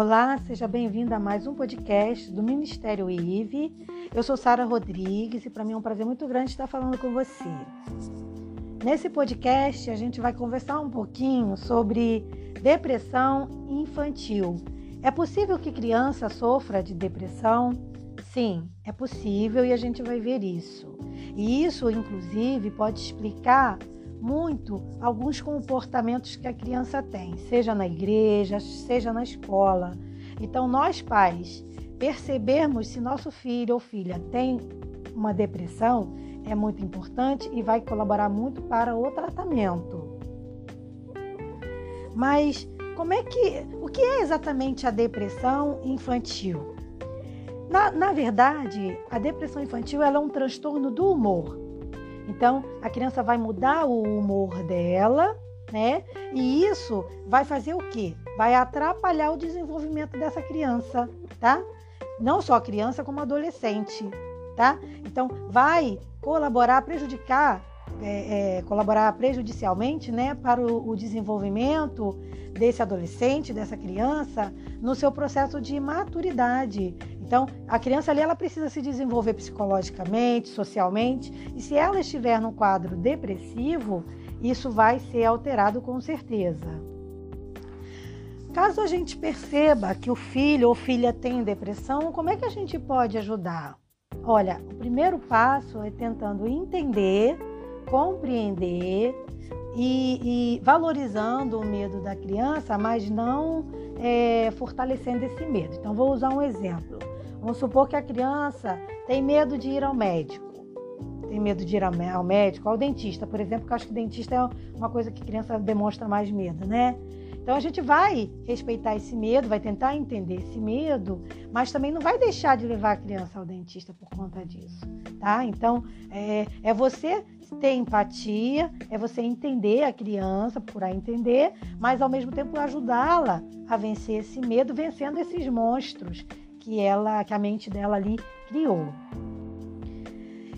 Olá, seja bem-vindo a mais um podcast do Ministério IVE. Eu sou Sara Rodrigues e para mim é um prazer muito grande estar falando com você. Nesse podcast, a gente vai conversar um pouquinho sobre depressão infantil. É possível que criança sofra de depressão? Sim, é possível e a gente vai ver isso. E isso, inclusive, pode explicar muito alguns comportamentos que a criança tem, seja na igreja, seja na escola. Então, nós pais percebermos se nosso filho ou filha tem uma depressão é muito importante e vai colaborar muito para o tratamento. Mas como é que, o que é exatamente a depressão infantil? Na, na verdade, a depressão infantil é um transtorno do humor. Então, a criança vai mudar o humor dela, né? E isso vai fazer o quê? Vai atrapalhar o desenvolvimento dessa criança, tá? Não só a criança, como adolescente, tá? Então, vai colaborar, prejudicar, é, é, colaborar prejudicialmente, né, para o, o desenvolvimento desse adolescente, dessa criança, no seu processo de maturidade. Então, a criança ali ela precisa se desenvolver psicologicamente, socialmente, e se ela estiver num quadro depressivo, isso vai ser alterado com certeza. Caso a gente perceba que o filho ou filha tem depressão, como é que a gente pode ajudar? Olha, o primeiro passo é tentando entender, compreender e, e valorizando o medo da criança, mas não é, fortalecendo esse medo. Então, vou usar um exemplo. Vamos supor que a criança tem medo de ir ao médico. Tem medo de ir ao médico, ao dentista, por exemplo, que eu acho que dentista é uma coisa que a criança demonstra mais medo, né? Então a gente vai respeitar esse medo, vai tentar entender esse medo, mas também não vai deixar de levar a criança ao dentista por conta disso, tá? Então é, é você ter empatia, é você entender a criança, procurar entender, mas ao mesmo tempo ajudá-la a vencer esse medo, vencendo esses monstros que ela, que a mente dela ali criou.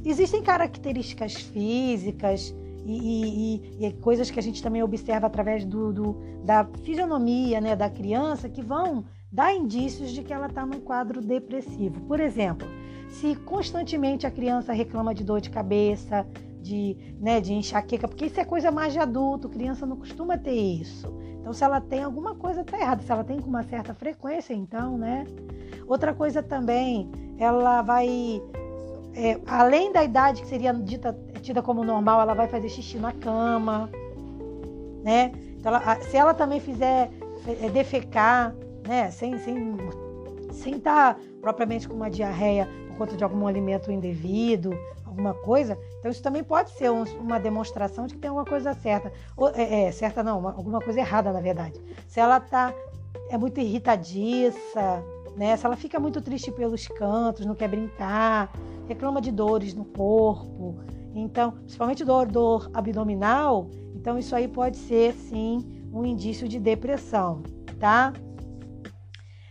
Existem características físicas e, e, e, coisas que a gente também observa através do, do, da fisionomia né, da criança que vão dar indícios de que ela está num quadro depressivo. Por exemplo, se constantemente a criança reclama de dor de cabeça, de, né, de enxaqueca, porque isso é coisa mais de adulto, criança não costuma ter isso. Então, se ela tem alguma coisa está errada, se ela tem com uma certa frequência, então, né? Outra coisa também, ela vai, é, além da idade que seria dita, tida como normal, ela vai fazer xixi na cama, né? Então, ela, se ela também fizer é, defecar, né? Sem sem sem estar tá propriamente com uma diarreia por conta de algum alimento indevido, alguma coisa, então isso também pode ser um, uma demonstração de que tem alguma coisa certa. Ou, é, é, certa não, uma, alguma coisa errada, na verdade. Se ela tá é muito irritadiça, né? Se ela fica muito triste pelos cantos, não quer brincar, reclama de dores no corpo, então, principalmente dor, dor abdominal, então isso aí pode ser sim um indício de depressão, tá?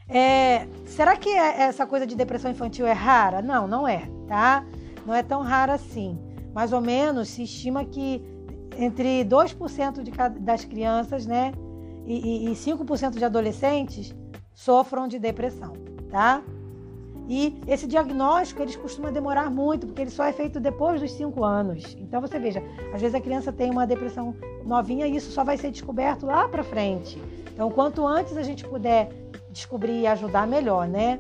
É, será que é, essa coisa de depressão infantil é rara? Não, não é, tá? Não é tão rara assim. Mais ou menos se estima que entre 2% de cada, das crianças, né, e, e, e 5% de adolescentes sofram de depressão, tá? E esse diagnóstico eles costuma demorar muito, porque ele só é feito depois dos 5 anos. Então você veja, às vezes a criança tem uma depressão novinha e isso só vai ser descoberto lá para frente. Então, quanto antes a gente puder descobrir e ajudar, melhor, né?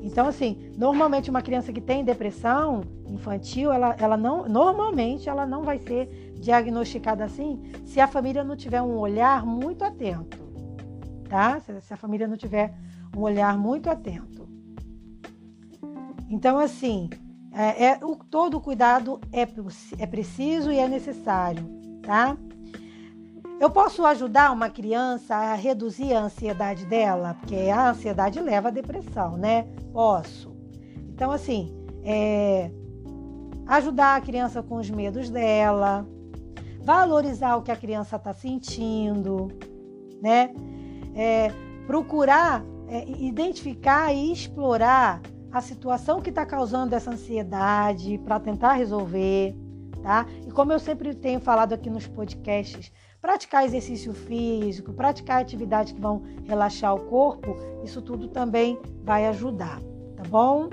Então, assim, normalmente uma criança que tem depressão infantil, ela, ela não, normalmente ela não vai ser diagnosticada assim se a família não tiver um olhar muito atento tá? Se a família não tiver um olhar muito atento. Então, assim, é, é o, todo cuidado é, é preciso e é necessário, tá? Eu posso ajudar uma criança a reduzir a ansiedade dela, porque a ansiedade leva à depressão, né? Posso. Então, assim, é, ajudar a criança com os medos dela, valorizar o que a criança está sentindo, né? É, procurar é, identificar e explorar a situação que está causando essa ansiedade para tentar resolver, tá? E como eu sempre tenho falado aqui nos podcasts, praticar exercício físico, praticar atividades que vão relaxar o corpo, isso tudo também vai ajudar, tá bom?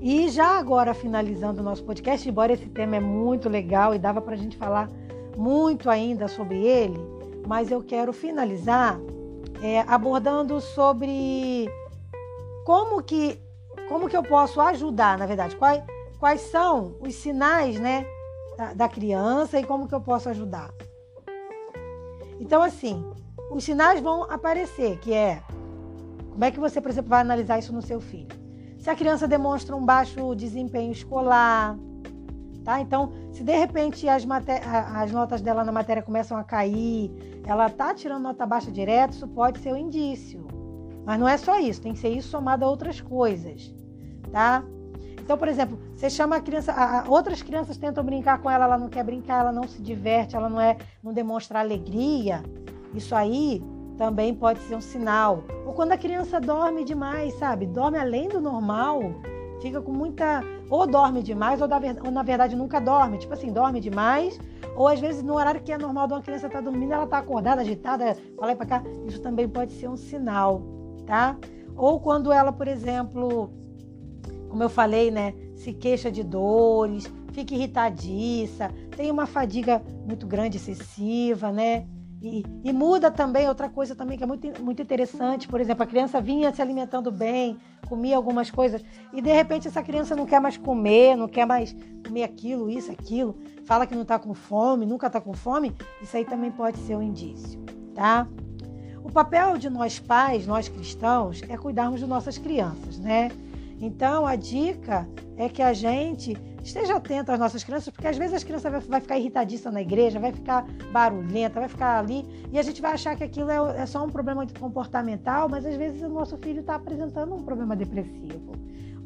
E já agora finalizando o nosso podcast, embora esse tema é muito legal e dava para a gente falar muito ainda sobre ele, mas eu quero finalizar é, abordando sobre como que como que eu posso ajudar, na verdade, quais, quais são os sinais, né, da, da criança e como que eu posso ajudar. Então, assim, os sinais vão aparecer, que é como é que você, por exemplo, vai analisar isso no seu filho? Se a criança demonstra um baixo desempenho escolar, tá? Então, se de repente as, as notas dela na matéria começam a cair, ela tá tirando nota baixa direto, isso pode ser um indício. Mas não é só isso, tem que ser isso somado a outras coisas, tá? Então, por exemplo, você chama a criança, a, a, outras crianças tentam brincar com ela, ela não quer brincar, ela não se diverte, ela não é, não demonstra alegria. Isso aí também pode ser um sinal. Ou quando a criança dorme demais, sabe? Dorme além do normal, fica com muita. Ou dorme demais, ou, ou na verdade nunca dorme. Tipo assim, dorme demais, ou às vezes no horário que é normal de uma criança estar tá dormindo, ela está acordada, agitada, para lá e para cá. Isso também pode ser um sinal, tá? Ou quando ela, por exemplo, como eu falei, né, se queixa de dores, fica irritadiça, tem uma fadiga muito grande, excessiva, né? E, e, muda também outra coisa também que é muito, muito interessante. Por exemplo, a criança vinha se alimentando bem, comia algumas coisas, e de repente essa criança não quer mais comer, não quer mais comer aquilo, isso, aquilo, fala que não está com fome, nunca está com fome, isso aí também pode ser um indício, tá? O papel de nós pais, nós cristãos, é cuidarmos de nossas crianças, né? Então, a dica é que a gente esteja atento às nossas crianças, porque às vezes as crianças vai ficar irritadiça na igreja, vai ficar barulhenta, vai ficar ali, e a gente vai achar que aquilo é, é só um problema comportamental, mas às vezes o nosso filho está apresentando um problema depressivo,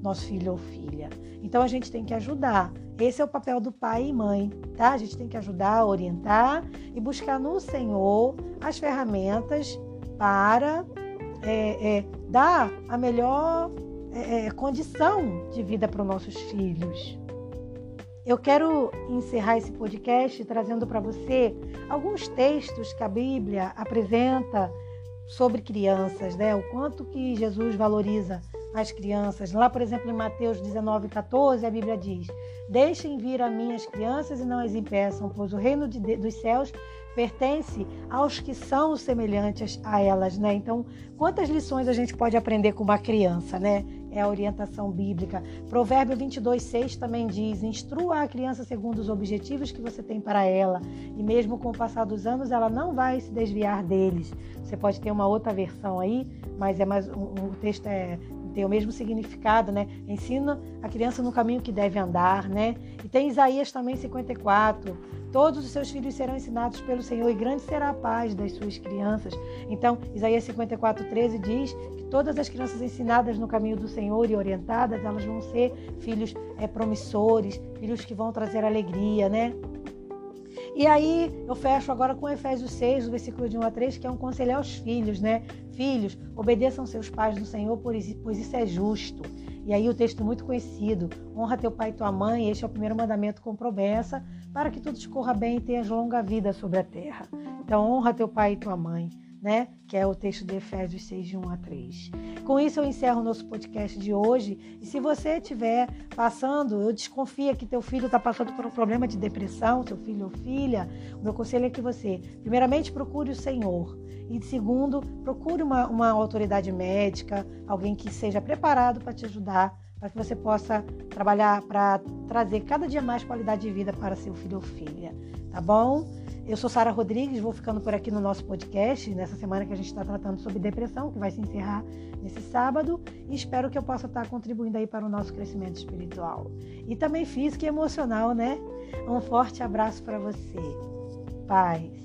nosso filho ou filha. Então a gente tem que ajudar. Esse é o papel do pai e mãe, tá? A gente tem que ajudar, orientar e buscar no Senhor as ferramentas para é, é, dar a melhor é, é, condição de vida para os nossos filhos. Eu quero encerrar esse podcast trazendo para você alguns textos que a Bíblia apresenta sobre crianças, né? O quanto que Jesus valoriza as crianças. Lá, por exemplo, em Mateus 19, 14, a Bíblia diz: Deixem vir a mim as crianças e não as impeçam, pois o reino de, dos céus pertence aos que são semelhantes a elas, né? Então, quantas lições a gente pode aprender com uma criança, né? É a orientação bíblica. Provérbio 22, 6 também diz: Instrua a criança segundo os objetivos que você tem para ela, e mesmo com o passar dos anos, ela não vai se desviar deles. Você pode ter uma outra versão aí, mas é mais o texto é tem o mesmo significado, né? Ensina a criança no caminho que deve andar, né? E tem Isaías também 54. Todos os seus filhos serão ensinados pelo Senhor e grande será a paz das suas crianças. Então, Isaías 54, 13 diz que todas as crianças ensinadas no caminho do Senhor e orientadas, elas vão ser filhos é, promissores, filhos que vão trazer alegria, né? E aí eu fecho agora com Efésios 6, o versículo de 1 a 3, que é um conselho aos filhos, né? Filhos, obedeçam seus pais no Senhor, pois isso é justo. E aí o texto muito conhecido, honra teu pai e tua mãe, este é o primeiro mandamento com promessa, para que tudo te corra bem e tenhas longa vida sobre a terra. Então honra teu pai e tua mãe né? Que é o texto de Efésios 6, de 1 a 3. Com isso eu encerro o nosso podcast de hoje. E se você estiver passando, eu desconfio que teu filho está passando por um problema de depressão, seu filho ou filha, o meu conselho é que você, primeiramente, procure o Senhor. E segundo, procure uma, uma autoridade médica, alguém que seja preparado para te ajudar, para que você possa trabalhar para trazer cada dia mais qualidade de vida para seu filho ou filha. Tá bom? Eu sou Sara Rodrigues, vou ficando por aqui no nosso podcast, nessa semana que a gente está tratando sobre depressão, que vai se encerrar nesse sábado, e espero que eu possa estar contribuindo aí para o nosso crescimento espiritual. E também físico e emocional, né? Um forte abraço para você. Paz.